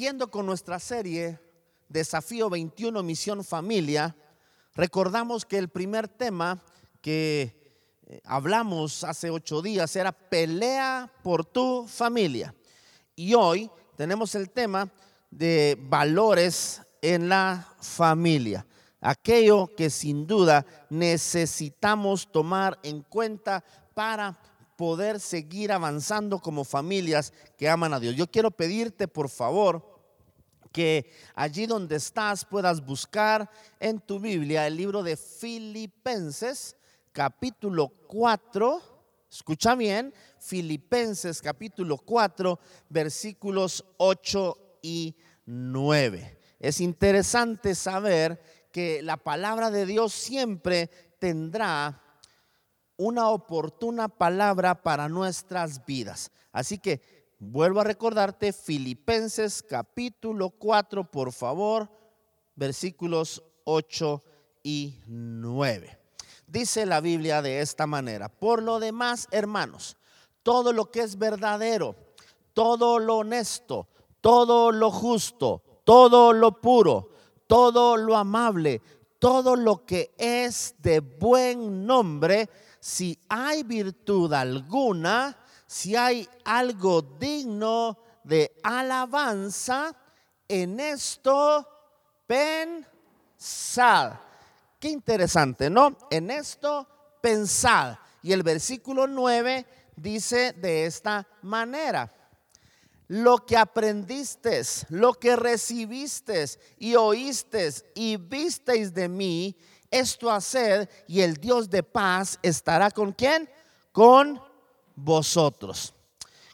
Siguiendo con nuestra serie Desafío 21 Misión Familia, recordamos que el primer tema que eh, hablamos hace ocho días era pelea por tu familia. Y hoy tenemos el tema de valores en la familia. Aquello que sin duda necesitamos tomar en cuenta para poder seguir avanzando como familias que aman a Dios. Yo quiero pedirte, por favor, que allí donde estás puedas buscar en tu Biblia el libro de Filipenses, capítulo 4. Escucha bien, Filipenses capítulo 4, versículos 8 y 9. Es interesante saber que la palabra de Dios siempre tendrá una oportuna palabra para nuestras vidas. Así que vuelvo a recordarte Filipenses capítulo 4, por favor, versículos 8 y 9. Dice la Biblia de esta manera, por lo demás, hermanos, todo lo que es verdadero, todo lo honesto, todo lo justo, todo lo puro, todo lo amable, todo lo que es de buen nombre, si hay virtud alguna, si hay algo digno de alabanza, en esto pensad. Qué interesante, ¿no? En esto pensad. Y el versículo 9 dice de esta manera. Lo que aprendiste, lo que recibiste y oíste y visteis de mí, esto haced y el Dios de paz estará con quién? Con vosotros.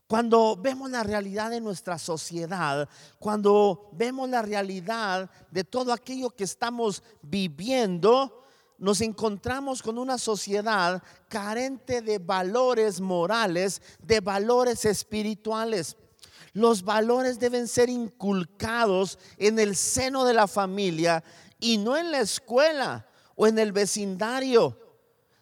Cuando vemos la realidad de nuestra sociedad, cuando vemos la realidad de todo aquello que estamos viviendo, nos encontramos con una sociedad carente de valores morales, de valores espirituales. Los valores deben ser inculcados en el seno de la familia y no en la escuela o en el vecindario.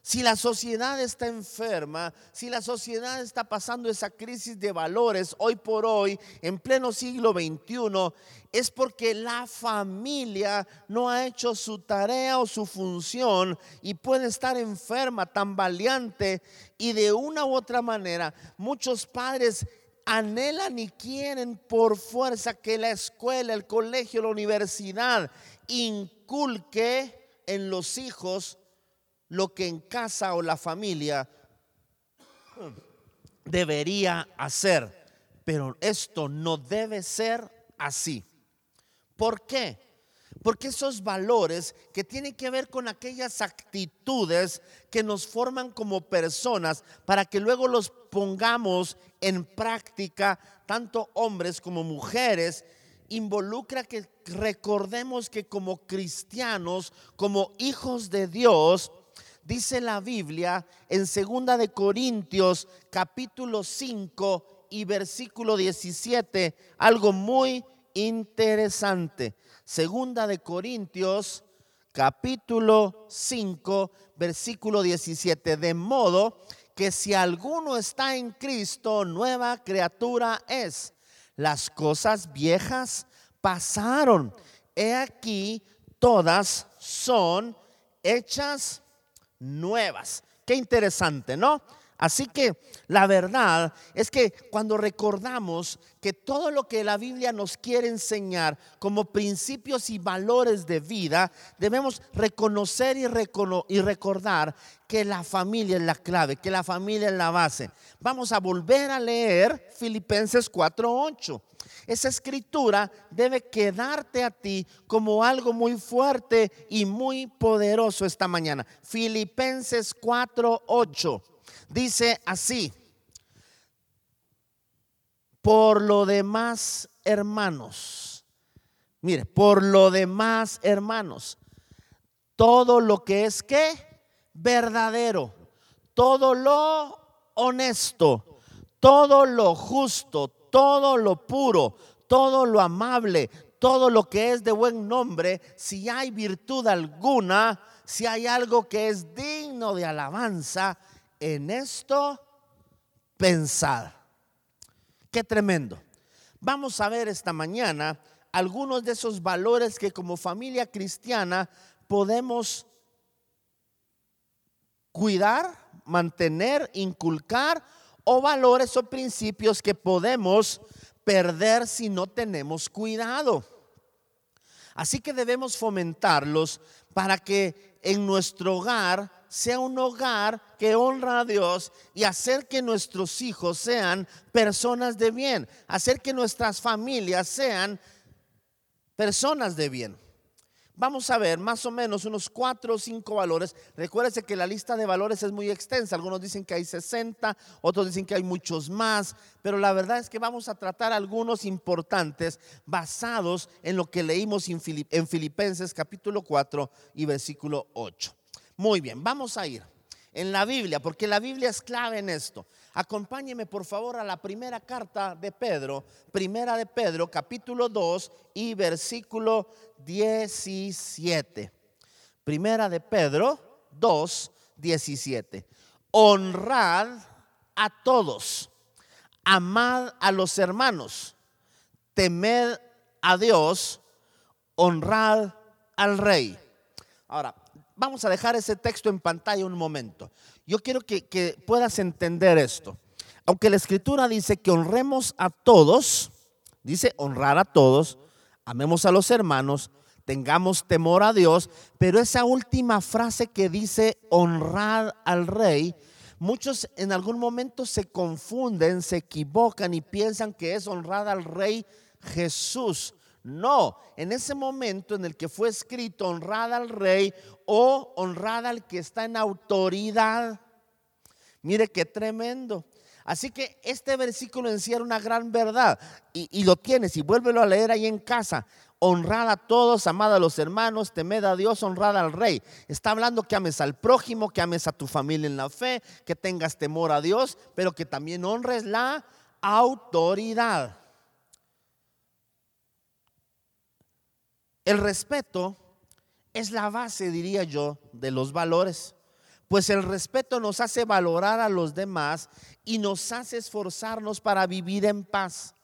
Si la sociedad está enferma, si la sociedad está pasando esa crisis de valores hoy por hoy, en pleno siglo XXI, es porque la familia no ha hecho su tarea o su función y puede estar enferma, tambaleante y de una u otra manera muchos padres anhelan y quieren por fuerza que la escuela, el colegio, la universidad inculque en los hijos lo que en casa o la familia debería hacer. Pero esto no debe ser así. ¿Por qué? Porque esos valores que tienen que ver con aquellas actitudes que nos forman como personas para que luego los pongamos en práctica, tanto hombres como mujeres, involucra que recordemos que como cristianos, como hijos de Dios, dice la Biblia en segunda de Corintios capítulo 5 y versículo 17, algo muy interesante. Segunda de Corintios capítulo 5 versículo 17, de modo que si alguno está en Cristo, nueva criatura es las cosas viejas pasaron. He aquí, todas son hechas nuevas. Qué interesante, ¿no? Así que la verdad es que cuando recordamos que todo lo que la Biblia nos quiere enseñar como principios y valores de vida, debemos reconocer y, recordar que la familia es la clave, que la familia es la base. Vamos a volver a leer Filipenses 4:8. Esa escritura debe quedarte a ti como algo muy fuerte y muy poderoso esta mañana. Filipenses 4:8 dice así, por lo demás, hermanos, mire, por lo demás, hermanos, todo lo que es que verdadero, todo lo honesto, todo lo justo, todo lo puro, todo lo amable, todo lo que es de buen nombre, si hay virtud alguna, si hay algo que es digno de alabanza, en esto pensad. Qué tremendo. Vamos a ver esta mañana algunos de esos valores que como familia cristiana podemos cuidar, mantener, inculcar o valores o principios que podemos perder si no tenemos cuidado. Así que debemos fomentarlos para que en nuestro hogar sea un hogar que honra a Dios y hacer que nuestros hijos sean personas de bien, hacer que nuestras familias sean personas de bien. Vamos a ver más o menos unos cuatro o cinco valores. Recuérdese que la lista de valores es muy extensa. Algunos dicen que hay 60, otros dicen que hay muchos más. Pero la verdad es que vamos a tratar algunos importantes basados en lo que leímos en Filipenses capítulo 4 y versículo 8. Muy bien, vamos a ir en la Biblia, porque la Biblia es clave en esto. Acompáñeme por favor a la primera carta de Pedro, primera de Pedro, capítulo 2 y versículo 17. Primera de Pedro 2, 17. Honrad a todos, amad a los hermanos, temed a Dios, honrad al rey. Ahora, vamos a dejar ese texto en pantalla un momento. Yo quiero que, puedas entender esto. Aunque la escritura dice que honremos a todos, dice honrar a todos, amemos a los hermanos, tengamos temor a Dios, pero esa última frase que dice honrar al rey, muchos en algún momento se confunden, se equivocan y piensan que es honrar al rey Jesús. No, en ese momento en el que fue escrito honrada al rey o honrada al que está en autoridad. Mire qué tremendo. Así que este versículo encierra una gran verdad y, lo tienes y vuélvelo a leer ahí en casa. Honrada a todos, amada a los hermanos, temed a Dios, honrada al rey. Está hablando que ames al prójimo, que ames a tu familia en la fe, que tengas temor a Dios, pero que también honres la autoridad. El respeto es la base, diría yo, de los valores. Pues el respeto nos hace valorar a los demás y nos hace esforzarnos para vivir en paz.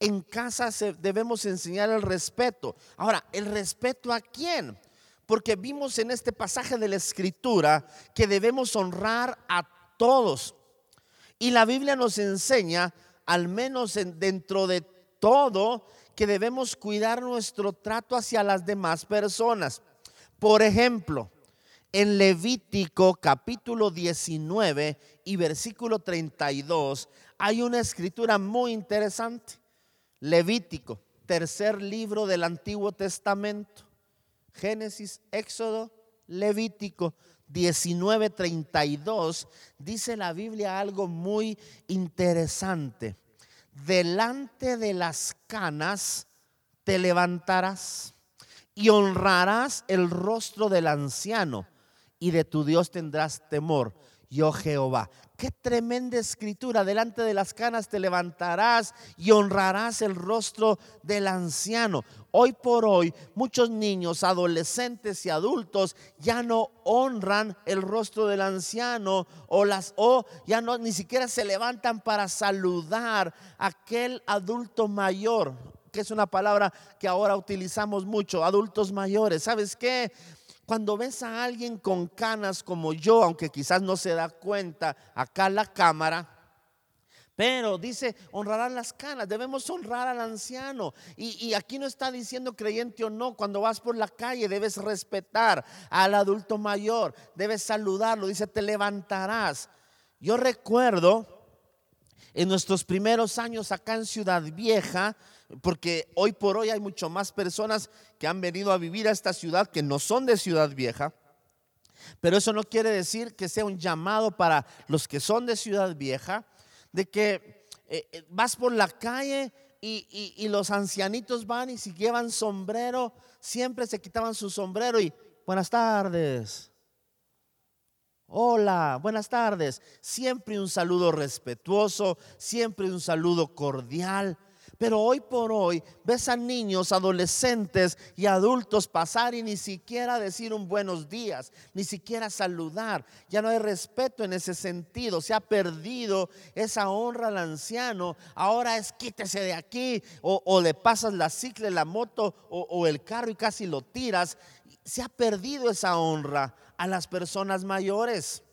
En casa debemos enseñar el respeto. Ahora, ¿el respeto a quién? Porque vimos en este pasaje de la escritura que debemos honrar a todos. Y la Biblia nos enseña, al menos dentro de todo, que debemos cuidar nuestro trato hacia las demás personas. Por ejemplo, en Levítico capítulo 19 y versículo 32 hay una escritura muy interesante. Levítico, tercer libro del Antiguo Testamento. Génesis, Éxodo, Levítico 19:32 dice la Biblia algo muy interesante delante de las canas te levantarás y honrarás el rostro del anciano y de tu Dios tendrás temor, yo Jehová. Qué tremenda escritura. Delante de las canas te levantarás y honrarás el rostro del anciano. Hoy por hoy, muchos niños, adolescentes y adultos ya no honran el rostro del anciano o las o ya no ni siquiera se levantan para saludar a aquel adulto mayor, que es una palabra que ahora utilizamos mucho, adultos mayores. ¿Sabes qué? Cuando ves a alguien con canas como yo, aunque quizás no se da cuenta acá la cámara, pero dice, honrarán las canas, debemos honrar al anciano. Y, y, aquí no está diciendo creyente o no, cuando vas por la calle debes respetar al adulto mayor, debes saludarlo, dice, te levantarás. Yo recuerdo en nuestros primeros años acá en Ciudad Vieja, porque hoy por hoy hay mucho más personas que han venido a vivir a esta ciudad que no son de Ciudad Vieja. Pero eso no quiere decir que sea un llamado para los que son de Ciudad Vieja, de que eh, eh, vas por la calle y, y, los ancianitos van y si llevan sombrero, siempre se quitaban su sombrero y buenas tardes. Hola, buenas tardes. Siempre un saludo respetuoso, siempre un saludo cordial Pero hoy por hoy ves a niños, adolescentes y adultos pasar y ni siquiera decir un buenos días, ni siquiera saludar. Ya no hay respeto en ese sentido. Se ha perdido esa honra al anciano. Ahora es quítese de aquí o, le pasas la cicla, la moto o, el carro y casi lo tiras. Se ha perdido esa honra a las personas mayores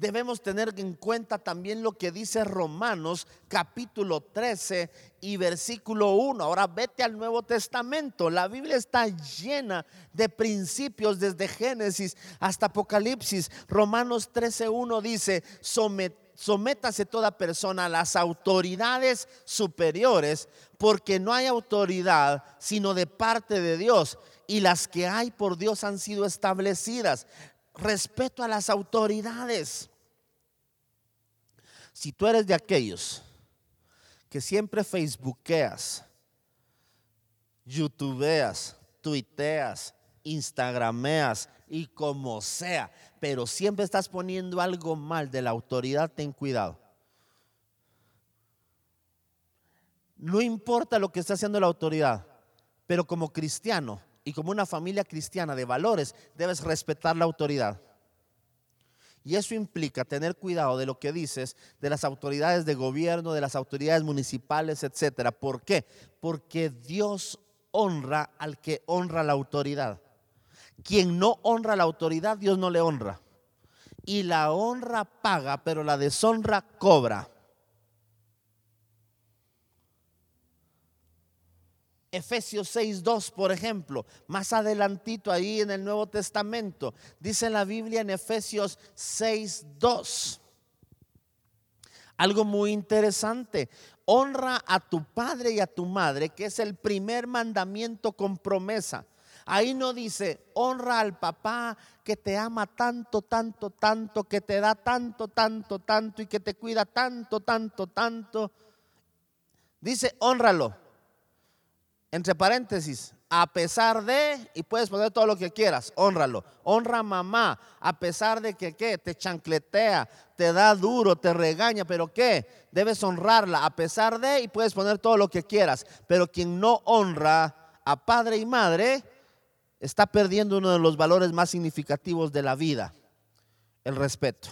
debemos tener en cuenta también lo que dice Romanos capítulo 13 y versículo 1. Ahora vete al Nuevo Testamento. La Biblia está llena de principios desde Génesis hasta Apocalipsis. Romanos 13, 1 dice, sométase toda persona a las autoridades superiores, porque no hay autoridad sino de parte de Dios, y las que hay por Dios han sido establecidas. Respeto a las autoridades. Si tú eres de aquellos que siempre facebookeas, youtubeas, tuiteas, instagrameas y como sea, pero siempre estás poniendo algo mal de la autoridad, ten cuidado. No importa lo que está haciendo la autoridad, pero como cristiano y como una familia cristiana de valores, debes respetar la autoridad. Y eso implica tener cuidado de lo que dices de las autoridades de gobierno, de las autoridades municipales, etcétera. ¿Por qué? Porque Dios honra al que honra la autoridad. Quien no honra la autoridad, Dios no le honra. Y la honra paga, pero la deshonra cobra. Efesios 6.2, por ejemplo, más adelantito ahí en el Nuevo Testamento, dice la Biblia en Efesios 6.2. Algo muy interesante. Honra a tu padre y a tu madre, que es el primer mandamiento con promesa. Ahí no dice, honra al papá que te ama tanto, tanto, tanto, que te da tanto, tanto, tanto y que te cuida tanto, tanto, tanto. Dice, honralo entre paréntesis, a pesar de, y puedes poner todo lo que quieras, honralo. Honra mamá, a pesar de que ¿qué? te chancletea, te da duro, te regaña, pero ¿qué? Debes honrarla, a pesar de, y puedes poner todo lo que quieras. Pero quien no honra a padre y madre, está perdiendo uno de los valores más significativos de la vida, el respeto.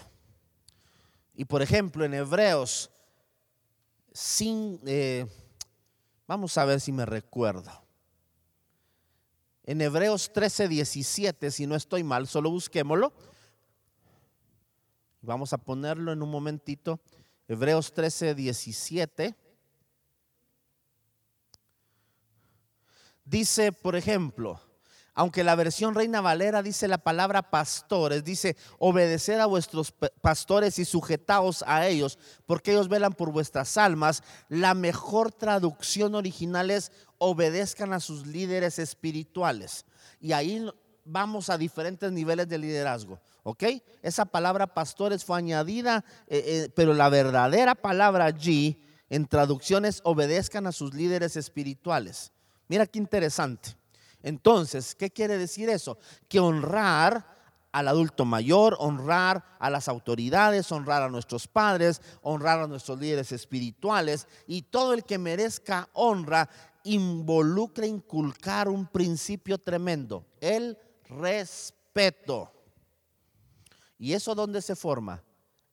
Y por ejemplo, en Hebreos, sin... Eh, Vamos a ver si me recuerdo. En Hebreos 13, 17, si no estoy mal, solo busquémoslo. Vamos a ponerlo en un momentito. Hebreos 13, 17. Dice, por ejemplo, aunque la versión Reina Valera dice la palabra pastores, dice obedecer a vuestros pastores y sujetaos a ellos, porque ellos velan por vuestras almas. La mejor traducción original es obedezcan a sus líderes espirituales. Y ahí vamos a diferentes niveles de liderazgo. ¿Ok? Esa palabra pastores fue añadida, eh, eh, pero la verdadera palabra allí en traducciones obedezcan a sus líderes espirituales. Mira qué interesante. Entonces, ¿qué quiere decir eso? Que honrar al adulto mayor, honrar a las autoridades, honrar a nuestros padres, honrar a nuestros líderes espirituales y todo el que merezca honra involucra inculcar un principio tremendo, el respeto. ¿Y eso dónde se forma?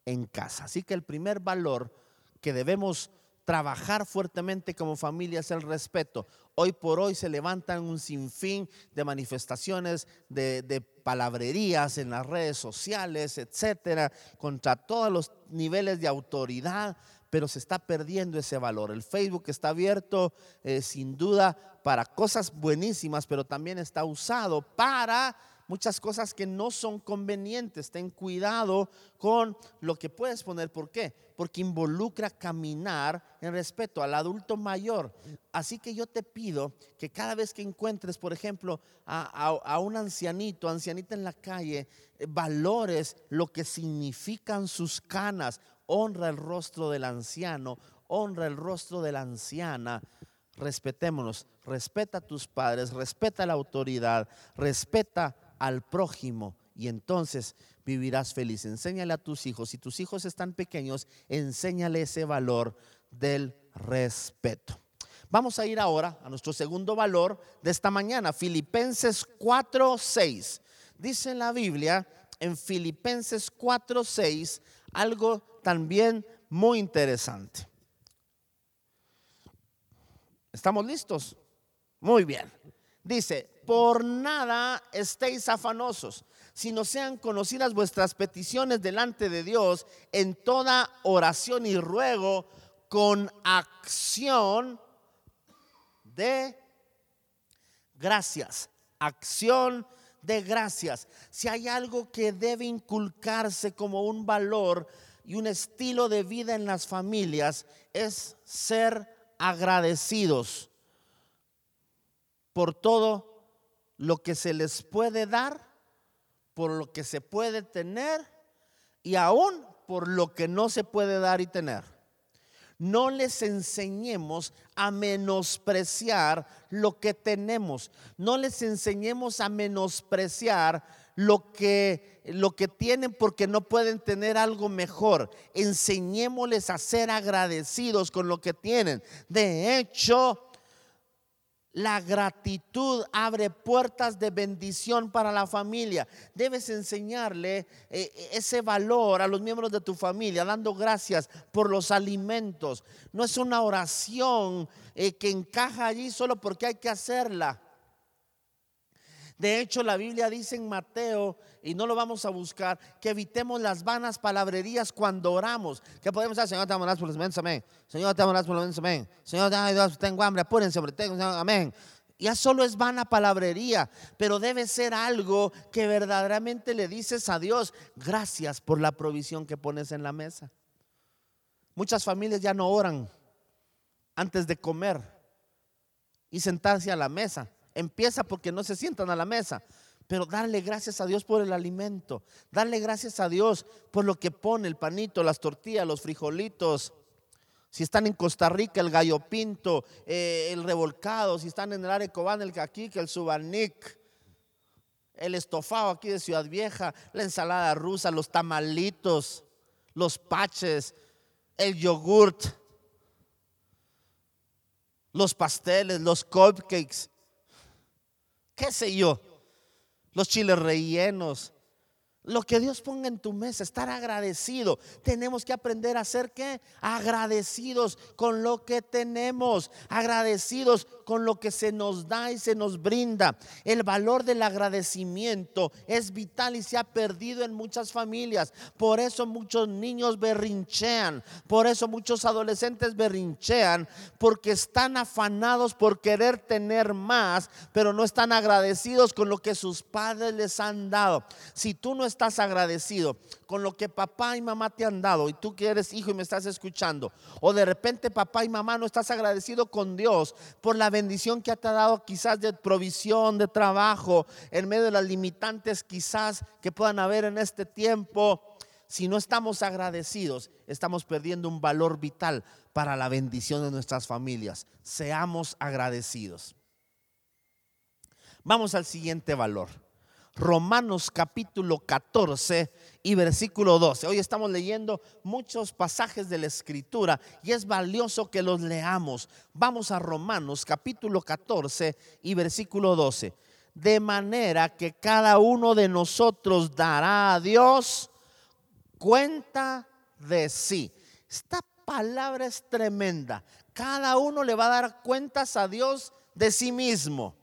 En casa. Así que el primer valor que debemos trabajar fuertemente como familia es el respeto. Hoy por hoy se levantan un sinfín de manifestaciones, de, palabrerías en las redes sociales, etcétera, contra todos los niveles de autoridad, pero se está perdiendo ese valor. El Facebook está abierto eh, sin duda para cosas buenísimas, pero también está usado para muchas cosas que no son convenientes. Ten cuidado con lo que puedes poner. ¿Por qué? Porque involucra caminar en respeto al adulto mayor. Así que yo te pido que cada vez que encuentres, por ejemplo, a, un ancianito, ancianita en la calle, eh, valores lo que significan sus canas. Honra el rostro del anciano, honra el rostro de la anciana respetémonos, respeta a tus padres, respeta la autoridad, respeta al prójimo y entonces vivirás feliz. Enséñale a tus hijos, si tus hijos están pequeños, enséñale ese valor del respeto. Vamos a ir ahora a nuestro segundo valor de esta mañana, Filipenses 4:6. Dice en la Biblia, en Filipenses 4:6, algo también muy interesante. ¿Estamos listos? Muy bien. Dice, por nada estéis afanosos, sino sean conocidas vuestras peticiones delante de Dios en toda oración y ruego con acción de gracias. Acción de gracias. Si hay algo que debe inculcarse como un valor y un estilo de vida en las familias, es ser agradecidos por todo lo que se les puede dar, por lo que se puede tener y aún por lo que no se puede dar y tener. No les enseñemos a menospreciar lo que tenemos. No les enseñemos a menospreciar lo que, lo que tienen porque no pueden tener algo mejor. Enseñémosles a ser agradecidos con lo que tienen. De hecho, la gratitud abre puertas de bendición para la familia. Debes enseñarle eh, ese valor a los miembros de tu familia, dando gracias por los alimentos. No es una oración eh, que encaja allí solo porque hay que hacerla. De hecho, la Biblia dice en Mateo, y no lo vamos a buscar, que evitemos las vanas palabrerías cuando oramos. Que podemos decir, Señor, te amo por los menos, amén. Señor, te amo por los menos, amén. Señor, tengo hambre, apúrense, hombre, tengo, amén. Ya solo es vana palabrería, pero debe ser algo que verdaderamente le dices a Dios, gracias por la provisión que pones en la mesa. Muchas familias ya no oran antes de comer y sentarse a la mesa empieza porque no se sientan a la mesa. Pero darle gracias a Dios por el alimento. Darle gracias a Dios por lo que pone el panito, las tortillas, los frijolitos. Si están en Costa Rica, el gallo pinto, eh, el revolcado. Si están en el Arecobán, el caquique, el subanic. El estofado aquí de Ciudad Vieja, la ensalada rusa, los tamalitos, los paches, el yogurt, los pasteles, los cupcakes qué sé yo, los chiles rellenos, lo que Dios ponga en tu mesa, estar agradecido. Tenemos que aprender a ser qué? Agradecidos con lo que tenemos, agradecidos con lo que se nos da y se nos brinda. El valor del agradecimiento es vital y se ha perdido en muchas familias. Por eso muchos niños berrinchean, por eso muchos adolescentes berrinchean, porque están afanados por querer tener más, pero no están agradecidos con lo que sus padres les han dado. Si tú no agradecido con lo que papá y mamá te han dado y tú que eres hijo y me estás escuchando, o de repente papá y mamá no estás agradecido con Dios por la bendición que te ha dado quizás de provisión, de trabajo, en medio de las limitantes quizás que puedan haber en este tiempo, si no estamos agradecidos, estamos perdiendo un valor vital para la bendición de nuestras familias. Seamos agradecidos. Vamos al siguiente valor. Romanos capítulo 14 y versículo 12. Hoy estamos leyendo muchos pasajes de la escritura y es valioso que los leamos. Vamos a Romanos capítulo 14 y versículo 12. De manera que cada uno de nosotros dará a Dios cuenta de sí. Esta palabra es tremenda. Cada uno le va a dar cuentas a Dios de sí mismo.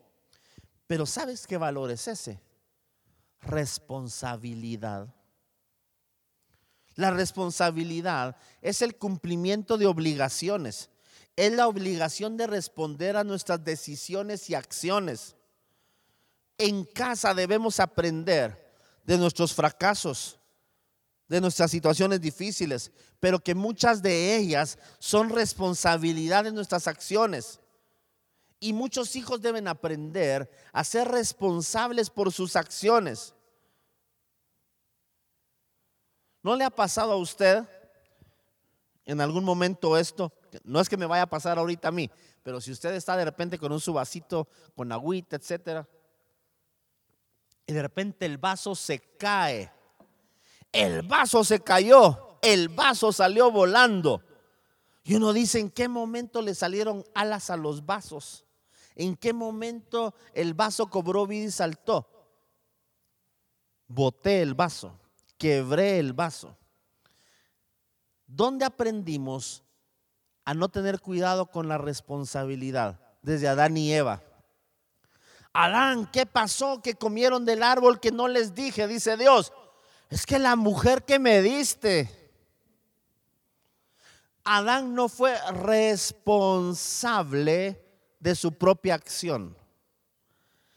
Pero ¿sabes qué valor es ese? Responsabilidad. La responsabilidad es el cumplimiento de obligaciones. Es la obligación de responder a nuestras decisiones y acciones. En casa debemos aprender de nuestros fracasos, de nuestras situaciones difíciles, pero que muchas de ellas son responsabilidad de nuestras acciones. Y muchos hijos deben aprender a ser responsables por sus acciones. ¿No le ha pasado a usted en algún momento esto? No es que me vaya a pasar ahorita a mí, pero si usted está de repente con un su vasito, con agüita, etcétera, y de repente el vaso se cae, el vaso se cayó, el vaso salió volando. Y uno dice, ¿en qué momento le salieron alas a los vasos? ¿En qué momento el vaso cobró vida y saltó? Boté el vaso, quebré el vaso. ¿Dónde aprendimos a no tener cuidado con la responsabilidad? Desde Adán y Eva. Adán, ¿qué pasó? Que comieron del árbol que no les dije, dice Dios. Es que la mujer que me diste, Adán no fue responsable de su propia acción.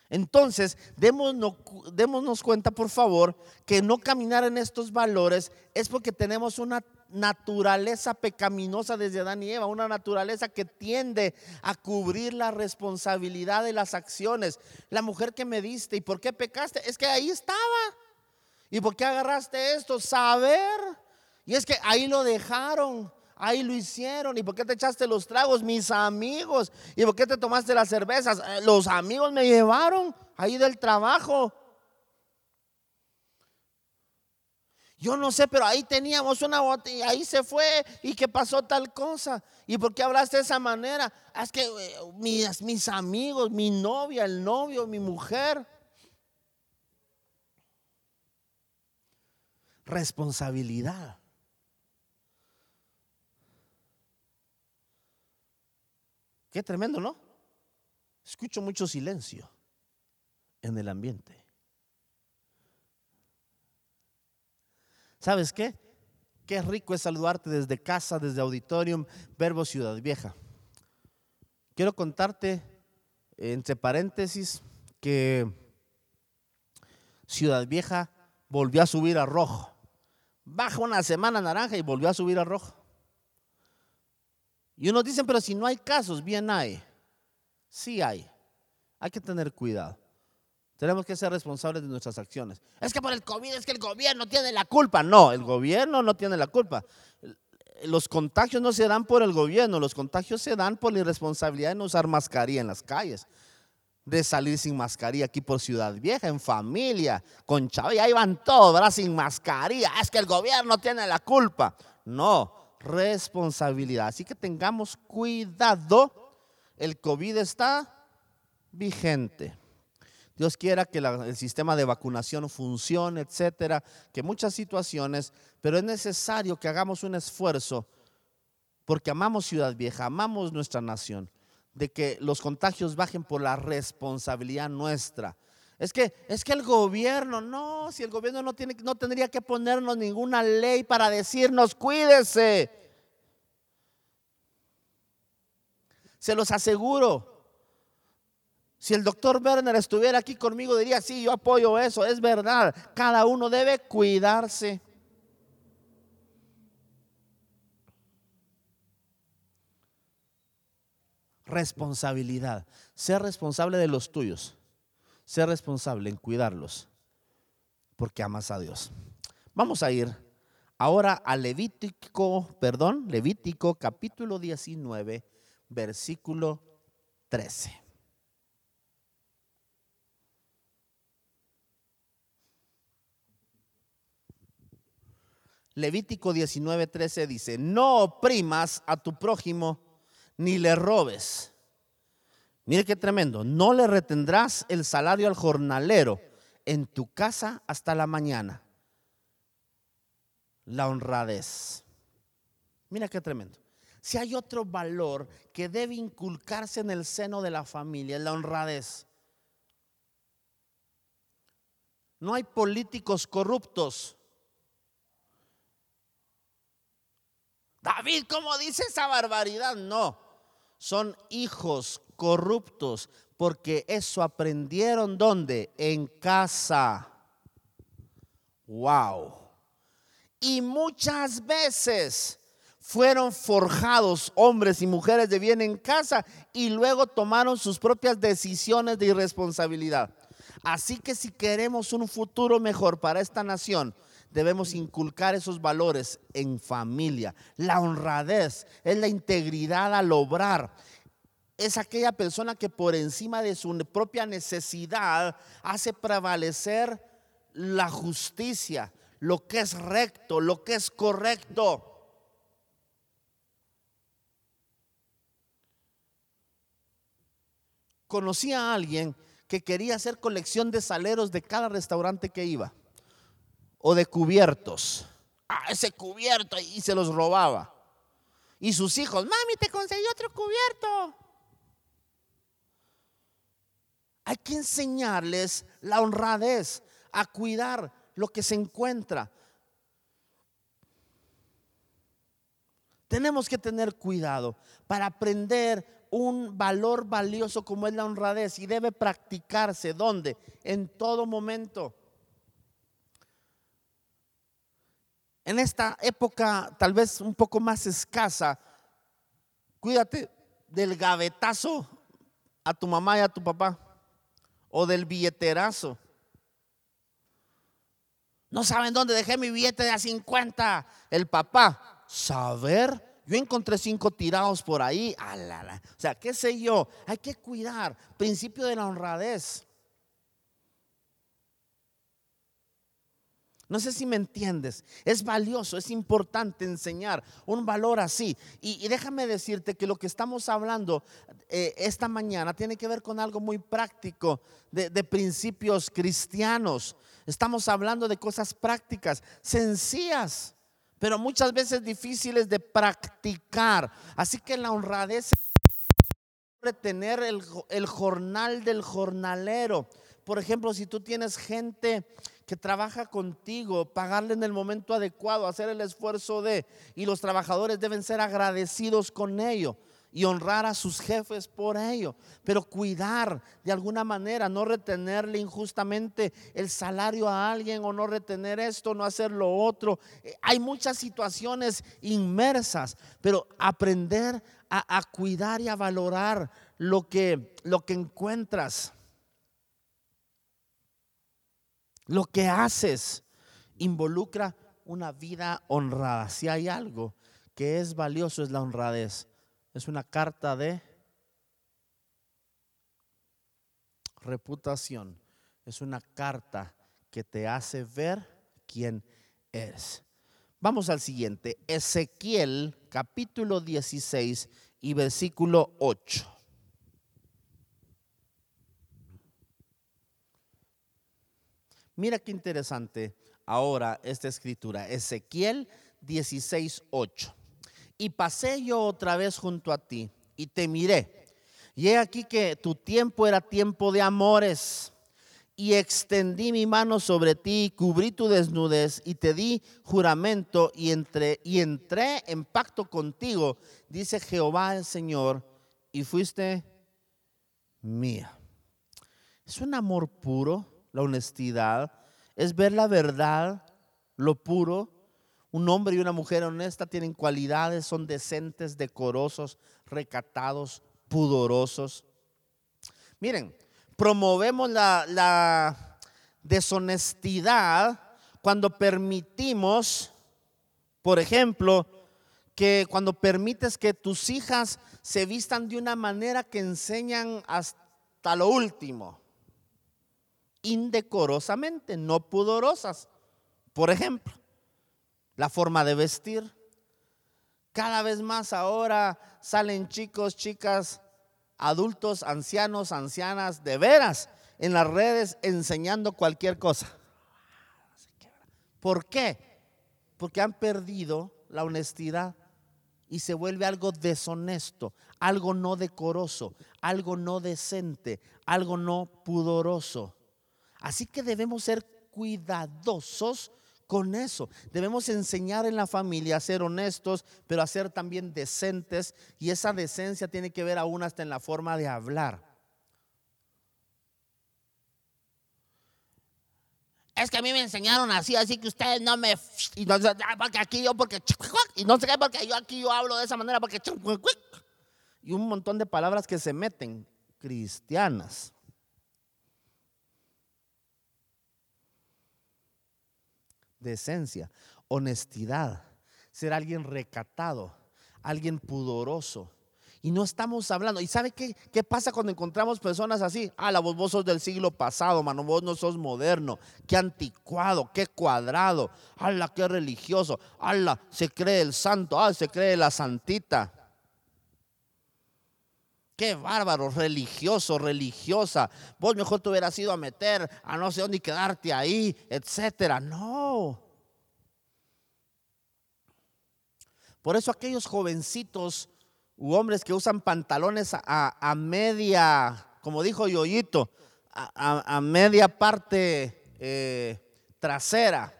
Entonces, démonos, cuenta, por favor, que no caminar en estos valores es porque tenemos una naturaleza pecaminosa desde Adán y Eva, una naturaleza que tiende a cubrir la responsabilidad de las acciones. La mujer que me diste, ¿y por qué pecaste? Es que ahí estaba. ¿Y por qué agarraste esto? Saber. Y es que ahí lo dejaron. Ahí lo hicieron. ¿Y por qué te echaste los tragos? Mis amigos. ¿Y por qué te tomaste las cervezas? Eh, los amigos me llevaron ahí del trabajo. Yo no sé, pero ahí teníamos una botella, ahí se fue y que pasó tal cosa. ¿Y por qué hablaste de esa manera? Es que eh, mis amigos, mi novia, el novio, mi mujer. Responsabilidad. Qué tremendo, ¿no? Escucho mucho silencio en el ambiente. ¿Sabes qué? Qué rico es saludarte desde casa, desde Auditorium, Verbo Ciudad Vieja. Quiero contarte, entre paréntesis, que Ciudad Vieja volvió a subir a rojo. Baja una semana naranja y volvió a subir a rojo. Y unos dicen, pero si no hay casos, bien hay. Sí hay. Hay que tener cuidado. Tenemos que ser responsables de nuestras acciones. Es que por el COVID es que el gobierno tiene la culpa. No, el gobierno no tiene la culpa. Los contagios no se dan por el gobierno, los contagios se dan por la irresponsabilidad de no usar mascarilla en las calles, de salir sin mascarilla aquí por Ciudad Vieja, en familia, con chavo, y ahí van todos, ¿verdad? Sin mascarilla. Es que el gobierno tiene la culpa. No, responsabilidad. Así que tengamos cuidado. El COVID está vigente. Dios quiera que el sistema de vacunación funcione, etcétera, que muchas situaciones, pero es necesario que hagamos un esfuerzo porque amamos Ciudad Vieja, amamos nuestra nación, de que los contagios bajen por la responsabilidad nuestra. Es que, es que el gobierno, no, si el gobierno no, tiene, no tendría que ponernos ninguna ley para decirnos, cuídese. Se los aseguro. Si el doctor Werner estuviera aquí conmigo, diría, sí, yo apoyo eso, es verdad. Cada uno debe cuidarse. Responsabilidad. Ser responsable de los tuyos. Ser responsable en cuidarlos. Porque amas a Dios. Vamos a ir ahora a Levítico, perdón, Levítico capítulo 19, versículo 13. Levítico 19:13 dice, no oprimas a tu prójimo ni le robes. Mire qué tremendo, no le retendrás el salario al jornalero en tu casa hasta la mañana. La honradez. Mira qué tremendo. Si hay otro valor que debe inculcarse en el seno de la familia, es la honradez. No hay políticos corruptos. David, ¿cómo dice esa barbaridad? No, son hijos corruptos porque eso aprendieron ¿dónde? En casa. Wow. Y muchas veces fueron forjados hombres y mujeres de bien en casa y luego tomaron sus propias decisiones de irresponsabilidad. Así que si queremos un futuro mejor para esta nación, debemos inculcar esos valores en familia. La honradez es la integridad al obrar. Es aquella persona que por encima de su propia necesidad hace prevalecer la justicia, lo que es recto, lo que es correcto. Conocí a alguien que quería hacer colección de saleros de cada restaurante que iba. O de cubiertos. Ah, ese cubierto y se los robaba. Y sus hijos, mami, te conseguí otro cubierto. Hay que enseñarles la honradez, a cuidar lo que se encuentra. Tenemos que tener cuidado para aprender un valor valioso como es la honradez y debe practicarse. ¿Dónde? En todo momento. En esta época tal vez un poco más escasa, cuídate del gavetazo a tu mamá y a tu papá o del billeterazo. No saben dónde dejé mi billete de a 50. El papá, saber. Yo encontré cinco tirados por ahí. O sea, qué sé yo. Hay que cuidar. Principio de la honradez. No sé si me entiendes. Es valioso, es importante enseñar un valor así. Y, déjame decirte que lo que estamos hablando eh, esta mañana tiene que ver con algo muy práctico de, principios cristianos. Estamos hablando de cosas prácticas, sencillas, pero muchas veces difíciles de practicar. Así que la honradez tener el, el jornal del jornalero. Por ejemplo, si tú tienes gente que trabaja contigo, pagarle en el momento adecuado, hacer el esfuerzo de, y los trabajadores deben ser agradecidos con ello y honrar a sus jefes por ello, pero cuidar de alguna manera, no retenerle injustamente el salario a alguien o no retener esto, no hacer lo otro. Eh, hay muchas situaciones inmersas, pero aprender a, a cuidar y a valorar lo que, lo que encuentras. Lo que haces involucra una vida honrada. Si hay algo que es valioso es la honradez. Es una carta de reputación. Es una carta que te hace ver quién eres. Vamos al siguiente. Ezequiel capítulo 16 y versículo 8. Mira qué interesante ahora esta escritura. Ezequiel 16, 8. Y pasé yo otra vez junto a ti y te miré. Y he aquí que tu tiempo era tiempo de amores. Y extendí mi mano sobre ti cubrí tu desnudez y te di juramento y y entré en pacto contigo, dice Jehová el Señor, y fuiste mía. Es un amor puro la honestidad, es ver la verdad, lo puro. Un hombre y una mujer honesta tienen cualidades, son decentes, decorosos, recatados, pudorosos. Miren, promovemos la, la deshonestidad cuando permitimos, por ejemplo, que cuando permites que tus hijas se vistan de una manera que enseñan hasta lo último indecorosamente, no pudorosas. Por ejemplo, la forma de vestir. Cada vez más ahora salen chicos, chicas, adultos, ancianos, ancianas, de veras, en las redes enseñando cualquier cosa. ¿Por qué? Porque han perdido la honestidad y se vuelve algo deshonesto, algo no decoroso, algo no decente, algo no pudoroso. Así que debemos ser cuidadosos con eso. Debemos enseñar en la familia a ser honestos, pero a ser también decentes. Y esa decencia tiene que ver aún hasta en la forma de hablar. Es que a mí me enseñaron así, así que ustedes no me... Y no, porque aquí yo, porque... Y no sé qué, porque yo aquí yo hablo de esa manera, porque... Y un montón de palabras que se meten, cristianas. Decencia, honestidad, ser alguien recatado, alguien pudoroso. Y no estamos hablando. ¿Y sabe qué, qué pasa cuando encontramos personas así? Ah, la vos, sos del siglo pasado, mano, vos no sos moderno. Qué anticuado, qué cuadrado. ¡Hala, qué religioso! ¡Hala, se cree el santo! ¡Ah, se cree la santita! Qué bárbaro, religioso, religiosa. Vos mejor te hubieras ido a meter a no sé dónde y quedarte ahí, etcétera. No. Por eso aquellos jovencitos u hombres que usan pantalones a, media, como dijo Yoyito, a, media parte eh, trasera,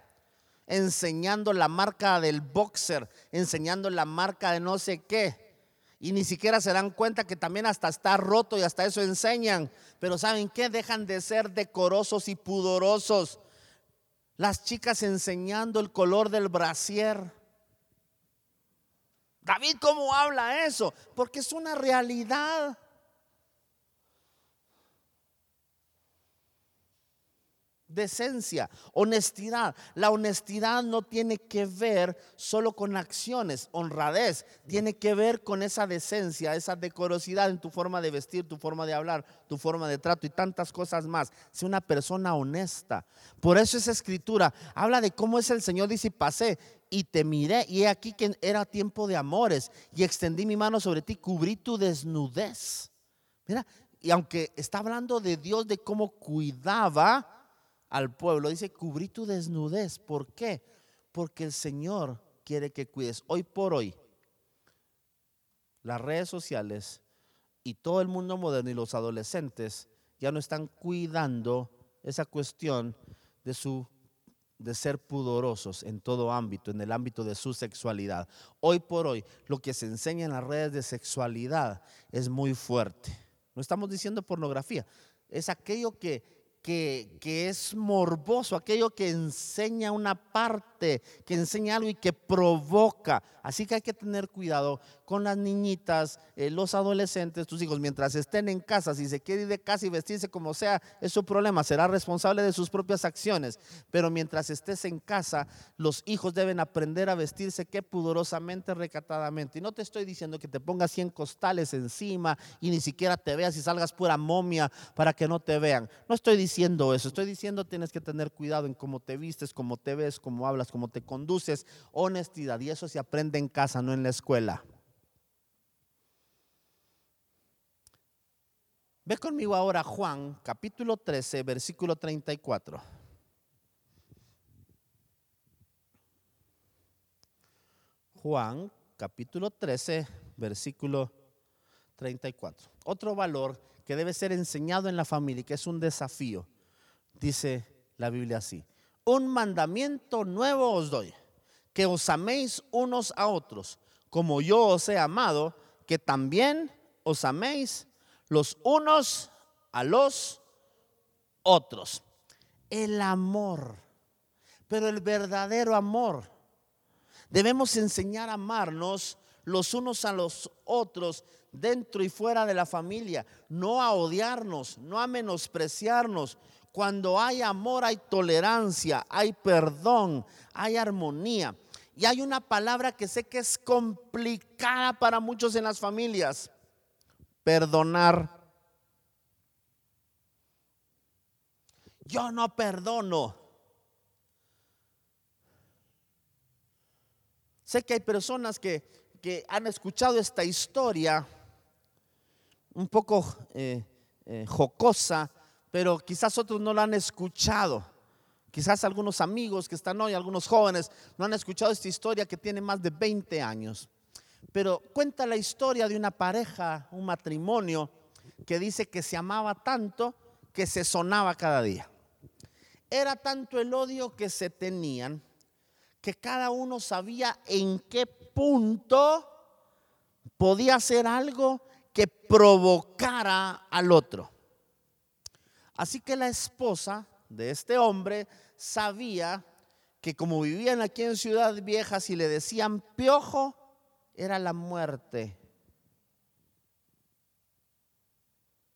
enseñando la marca del boxer, enseñando la marca de no sé qué y ni siquiera se dan cuenta que también hasta está roto y hasta eso enseñan. Pero ¿saben qué? Dejan de ser decorosos y pudorosos. Las chicas enseñando el color del brasier. David, ¿cómo habla eso? Porque es una realidad. Decencia, honestidad. La honestidad no tiene que ver solo con acciones, honradez, tiene que ver con esa decencia, esa decorosidad en tu forma de vestir, tu forma de hablar, tu forma de trato y tantas cosas más. Sé una persona honesta. Por eso esa escritura habla de cómo es el Señor, dice, pasé y te miré y he aquí que era tiempo de amores y extendí mi mano sobre ti, cubrí tu desnudez. Mira, y aunque está hablando de Dios, de cómo cuidaba, al pueblo, dice, cubrí tu desnudez. ¿Por qué? Porque el Señor quiere que cuides. Hoy por hoy, las redes sociales y todo el mundo moderno y los adolescentes ya no están cuidando esa cuestión de su de ser pudorosos en todo ámbito, en el ámbito de su sexualidad. Hoy por hoy, lo que se enseña en las redes de sexualidad es muy fuerte. No estamos diciendo pornografía, es aquello que que, es morboso, aquello que enseña una parte, que enseña algo y que provoca. Así que hay que tener cuidado con las niñitas, eh, los adolescentes, tus hijos, mientras estén en casa, si se quiere ir de casa y vestirse como sea, es su problema, será responsable de sus propias acciones. Pero mientras estés en casa, los hijos deben aprender a vestirse que pudorosamente, recatadamente. Y no te estoy diciendo que te pongas 100 costales encima y ni siquiera te veas y salgas pura momia para que no te vean. No estoy diciendo eso, estoy diciendo tienes que tener cuidado en cómo te vistes, cómo te ves, cómo hablas, cómo te conduces, honestidad. Y eso se aprende en casa, no en la escuela. Ve conmigo ahora Juan, capítulo 13, versículo 34. Juan, capítulo 13, versículo 34. Otro valor que debe ser enseñado en la familia, que es un desafío. Dice la Biblia así, un mandamiento nuevo os doy, que os améis unos a otros, como yo os he amado, que también os améis los unos a los otros. El amor, pero el verdadero amor. Debemos enseñar a amarnos los unos a los otros dentro y fuera de la familia, no a odiarnos, no a menospreciarnos. Cuando hay amor hay tolerancia, hay perdón, hay armonía. Y hay una palabra que sé que es complicada para muchos en las familias, perdonar. Yo no perdono. Sé que hay personas que que han escuchado esta historia un poco eh, eh, jocosa, pero quizás otros no la han escuchado. Quizás algunos amigos que están hoy, algunos jóvenes, no han escuchado esta historia que tiene más de 20 años. Pero cuenta la historia de una pareja, un matrimonio, que dice que se amaba tanto que se sonaba cada día. Era tanto el odio que se tenían que cada uno sabía en qué punto podía hacer algo que provocara al otro. Así que la esposa de este hombre sabía que como vivían aquí en Ciudad Vieja, si le decían piojo, era la muerte.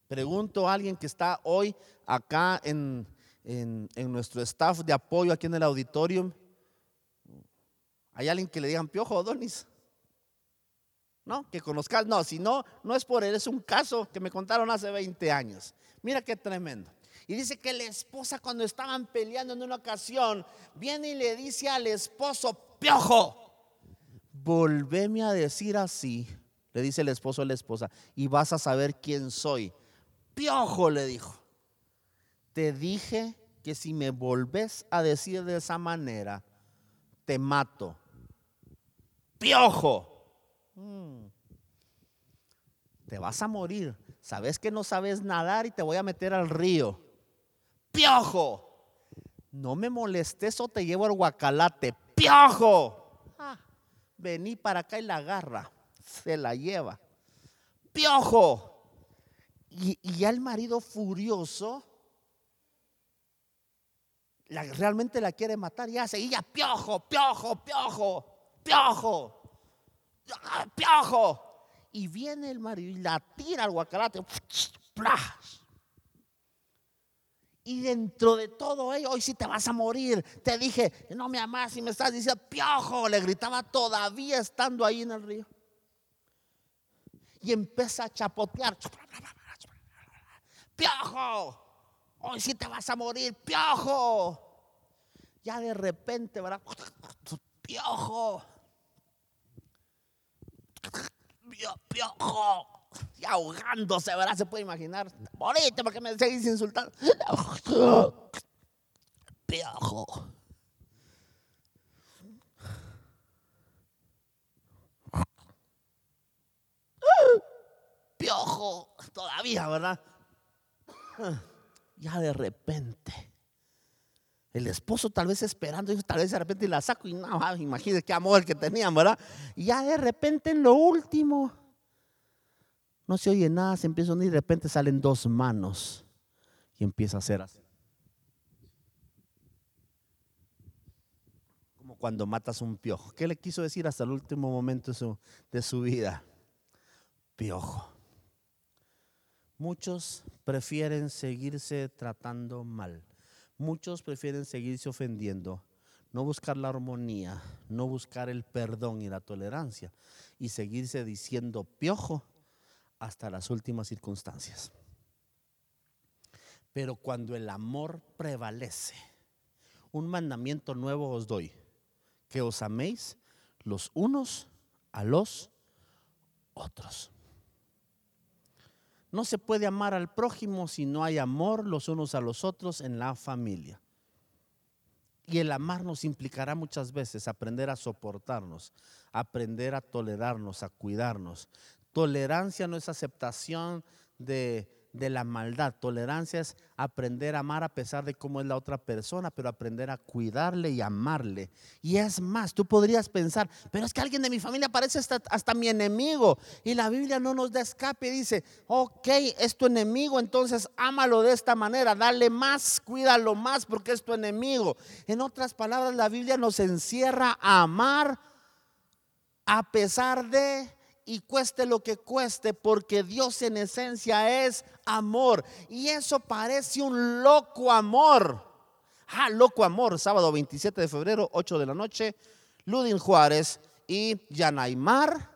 Pregunto a alguien que está hoy acá en, en, en nuestro staff de apoyo aquí en el auditorium, ¿Hay alguien que le digan piojo, Donis? No, que conozcas. No, si no, no es por él, es un caso que me contaron hace 20 años. Mira qué tremendo. Y dice que la esposa cuando estaban peleando en una ocasión, viene y le dice al esposo, piojo, volveme a decir así le dice el esposo a la esposa, y vas a saber quién soy. Piojo, le dijo. Te dije que si me volvés a decir de esa manera, te mato. Piojo. Mm. Te vas a morir. Sabes que no sabes nadar y te voy a meter al río. Piojo. No me molestes o te llevo al guacalate. Piojo. Ah, vení para acá y la agarra. Se la lleva. Piojo. Y, ya el marido furioso realmente la quiere matar y hace, y ya piojo, piojo, piojo, piojo, piojo. Y viene el marido y la tira al guacalate. Y dentro de todo ello, hoy sí te vas a morir. Te dije, no me amas y me estás diciendo, piojo, le gritaba todavía estando ahí en el río. Y empieza a chapotear. Piojo, hoy sí te vas a morir, piojo. Ya de repente, ¿verdad? Piojo. Piojo. Y ahogándose, ¿verdad? Se puede imaginar. Morite porque me seguís insultando. Piojo. Piojo. Todavía, ¿verdad? Ya de repente. El esposo tal vez esperando, tal vez de repente la saco y no, imagínese qué amor que tenían, ¿verdad? Y ya de repente en lo último, no se oye nada, se empieza a unir y de repente salen dos manos y empieza a hacer así. Como cuando matas un piojo. ¿Qué le quiso decir hasta el último momento de su, de su vida? Piojo. Muchos prefieren seguirse tratando mal. Muchos prefieren seguirse ofendiendo, no buscar la armonía, no buscar el perdón y la tolerancia y seguirse diciendo piojo hasta las últimas circunstancias. Pero cuando el amor prevalece, un mandamiento nuevo os doy, que os améis los unos a los otros. No se puede amar al prójimo si no hay amor los unos a los otros en la familia. Y el amar nos implicará muchas veces aprender a soportarnos, aprender a tolerarnos, a cuidarnos. Tolerancia no es aceptación de de la maldad. Tolerancia es aprender a amar a pesar de cómo es la otra persona, pero aprender a cuidarle y amarle. Y es más, tú podrías pensar, pero es que alguien de mi familia parece hasta, hasta mi enemigo. Y la Biblia no nos da escape y dice, ok, es tu enemigo, entonces ámalo de esta manera, dale más, cuídalo más porque es tu enemigo. En otras palabras, la Biblia nos encierra a amar a pesar de y cueste lo que cueste, porque Dios en esencia es amor. Y eso parece un loco amor. Ah, loco amor, sábado 27 de febrero, 8 de la noche, Ludin Juárez y Yanaymar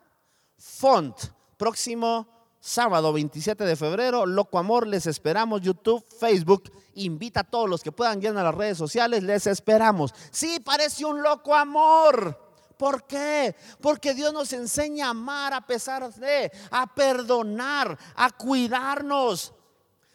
Font. Próximo sábado 27 de febrero, Loco Amor, les esperamos, YouTube, Facebook, invita a todos los que puedan a las redes sociales, les esperamos. Sí, parece un loco amor. ¿Por qué? Porque Dios nos enseña a amar a pesar de, a perdonar, a cuidarnos,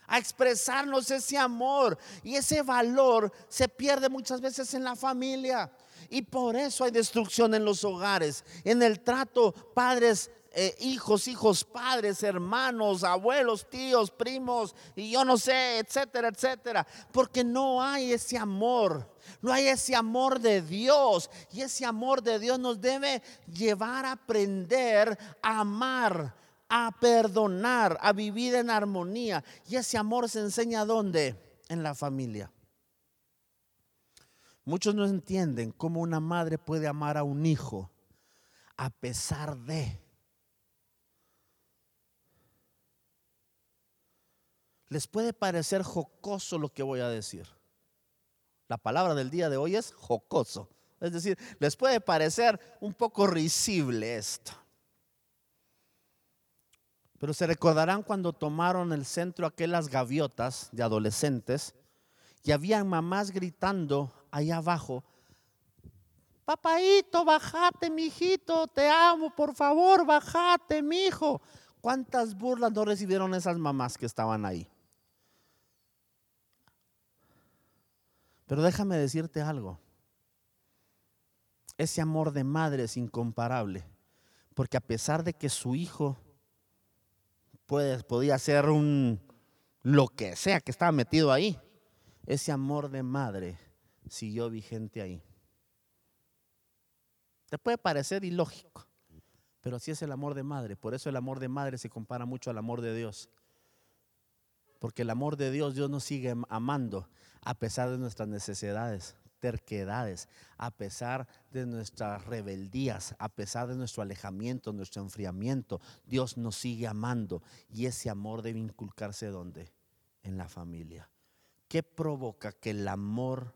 a expresarnos ese amor. Y ese valor se pierde muchas veces en la familia. Y por eso hay destrucción en los hogares, en el trato padres eh, hijos, hijos, padres, hermanos, abuelos, tíos, primos, y yo no sé, etcétera, etcétera. Porque no hay ese amor, no hay ese amor de Dios. Y ese amor de Dios nos debe llevar a aprender a amar, a perdonar, a vivir en armonía. Y ese amor se enseña dónde? En la familia. Muchos no entienden cómo una madre puede amar a un hijo a pesar de les puede parecer jocoso lo que voy a decir. La palabra del día de hoy es jocoso. Es decir, les puede parecer un poco risible esto. Pero se recordarán cuando tomaron el centro aquellas gaviotas de adolescentes y habían mamás gritando allá abajo, Papaito, bajate, mijito, te amo, por favor, bajate, mijo. ¿Cuántas burlas no recibieron esas mamás que estaban ahí? Pero déjame decirte algo. Ese amor de madre es incomparable. Porque a pesar de que su hijo puede, podía ser un lo que sea que estaba metido ahí, ese amor de madre siguió vigente ahí. Te puede parecer ilógico, pero así es el amor de madre. Por eso el amor de madre se compara mucho al amor de Dios. Porque el amor de Dios, Dios nos sigue amando a pesar de nuestras necesidades, terquedades, a pesar de nuestras rebeldías, a pesar de nuestro alejamiento, nuestro enfriamiento. Dios nos sigue amando y ese amor debe inculcarse donde? En la familia. ¿Qué provoca que el amor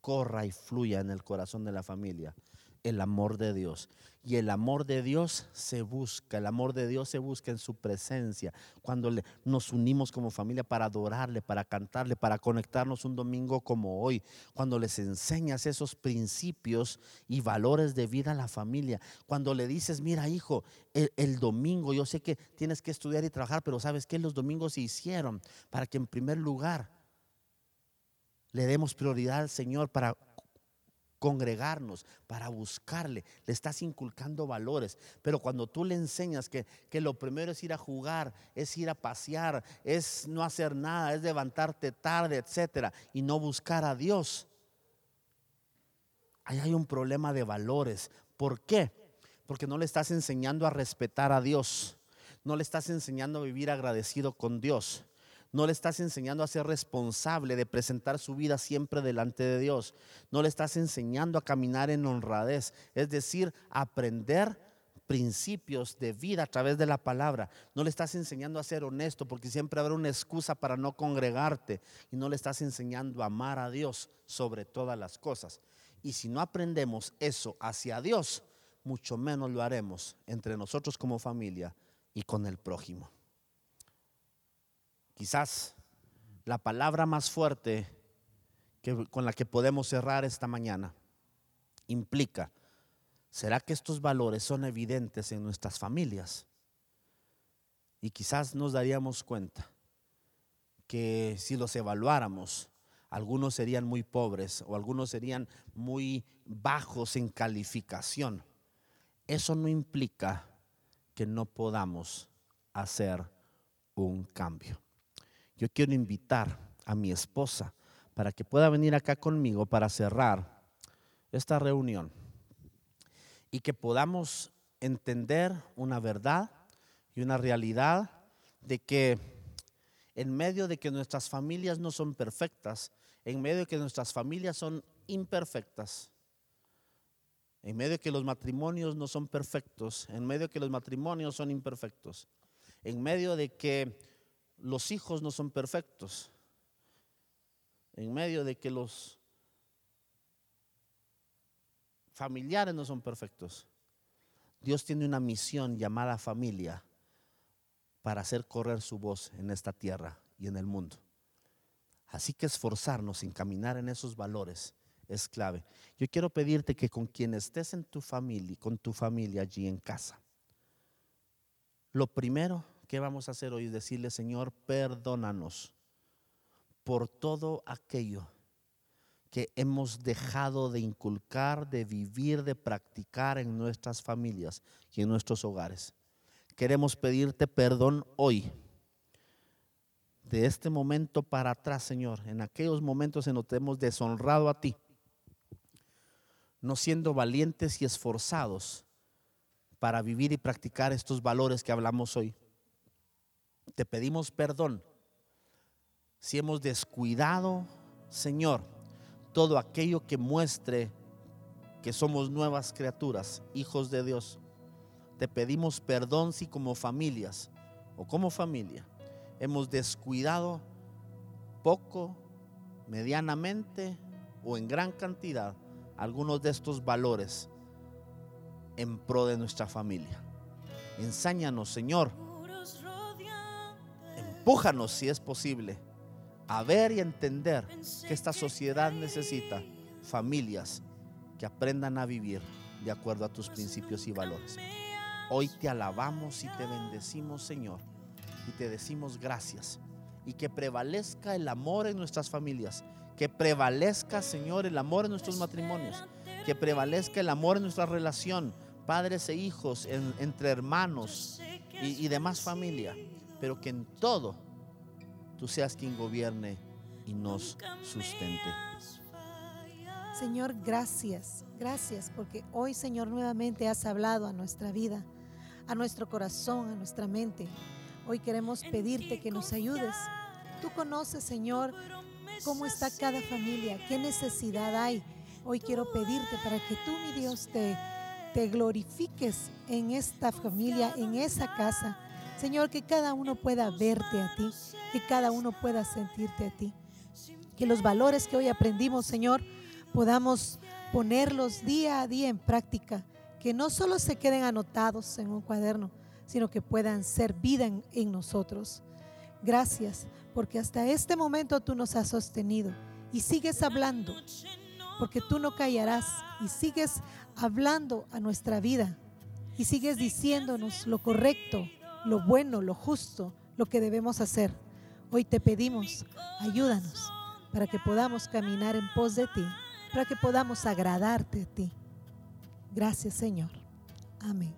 corra y fluya en el corazón de la familia? El amor de Dios. Y el amor de Dios se busca, el amor de Dios se busca en su presencia, cuando nos unimos como familia para adorarle, para cantarle, para conectarnos un domingo como hoy, cuando les enseñas esos principios y valores de vida a la familia, cuando le dices, mira hijo, el, el domingo yo sé que tienes que estudiar y trabajar, pero sabes que los domingos se hicieron para que en primer lugar le demos prioridad al Señor para congregarnos, para buscarle. Le estás inculcando valores. Pero cuando tú le enseñas que, que, lo primero es ir a jugar, es ir a pasear, es no hacer nada, es levantarte tarde, etcétera, y no buscar a Dios, ahí hay un problema de valores. ¿Por qué? Porque no le estás enseñando a respetar a Dios. No le estás enseñando a vivir agradecido con Dios. No le estás enseñando a ser responsable de presentar su vida siempre delante de Dios. No le estás enseñando a caminar en honradez, es decir, aprender principios de vida a través de la palabra. No le estás enseñando a ser honesto porque siempre habrá una excusa para no congregarte. Y no le estás enseñando a amar a Dios sobre todas las cosas. Y si no aprendemos eso hacia Dios, mucho menos lo haremos entre nosotros como familia y con el prójimo. Quizás la palabra más fuerte que, con la que podemos cerrar esta mañana implica, ¿será que estos valores son evidentes en nuestras familias? Y quizás nos daríamos cuenta que si los evaluáramos, algunos serían muy pobres o algunos serían muy bajos en calificación. Eso no implica que no podamos hacer un cambio yo quiero invitar a mi esposa para que pueda venir acá conmigo para cerrar esta reunión y que podamos entender una verdad y una realidad de que en medio de que nuestras familias no son perfectas, en medio de que nuestras familias son imperfectas, en medio de que los matrimonios no son perfectos, en medio de que los matrimonios son imperfectos, en medio de que los hijos no son perfectos. En medio de que los familiares no son perfectos. Dios tiene una misión llamada familia para hacer correr su voz en esta tierra y en el mundo. Así que esforzarnos en caminar en esos valores es clave. Yo quiero pedirte que con quien estés en tu familia, con tu familia allí en casa, lo primero ¿qué vamos a hacer hoy? Decirle, Señor, perdónanos por todo aquello que hemos dejado de inculcar, de vivir, de practicar en nuestras familias y en nuestros hogares. Queremos pedirte perdón hoy. De este momento para atrás, Señor, en aquellos momentos en los que hemos deshonrado a ti, no siendo valientes y esforzados para vivir y practicar estos valores que hablamos hoy te pedimos perdón si hemos descuidado, Señor, todo aquello que muestre que somos nuevas criaturas, hijos de Dios. Te pedimos perdón si como familias o como familia hemos descuidado poco, medianamente o en gran cantidad algunos de estos valores en pro de nuestra familia. Ensáñanos, Señor, Empújanos, si es posible, a ver y entender que esta sociedad necesita familias que aprendan a vivir de acuerdo a tus principios y valores. Hoy te alabamos y te bendecimos, Señor, y te decimos gracias. Y que prevalezca el amor en nuestras familias, que prevalezca, Señor, el amor en nuestros matrimonios, que prevalezca el amor en nuestra relación, padres e hijos, entre hermanos y, y demás familia, pero que en todo tú seas quien gobierne y nos sustente. Señor, gracias, gracias, porque hoy, Señor, nuevamente has hablado a nuestra vida, a nuestro corazón, a nuestra mente. Hoy queremos pedirte que nos ayudes. Tú conoces, Señor, cómo está cada familia, qué necesidad hay. Hoy quiero pedirte para que tú, mi Dios, te, te glorifiques en esta familia, en esa casa. Señor, que cada uno pueda verte a ti, que cada uno pueda sentirte a ti. Que los valores que hoy aprendimos, Señor, podamos ponerlos día a día en práctica, que no solo se queden anotados en un cuaderno, sino que puedan ser vida en, nosotros. Gracias, porque hasta este momento tú nos has sostenido y sigues hablando, porque tú no callarás y sigues hablando a nuestra vida y sigues diciéndonos lo correcto, lo bueno, lo justo, lo que debemos hacer. Hoy te pedimos, ayúdanos para que podamos caminar en pos de ti para que podamos agradarte a ti. Gracias Señor. Amén.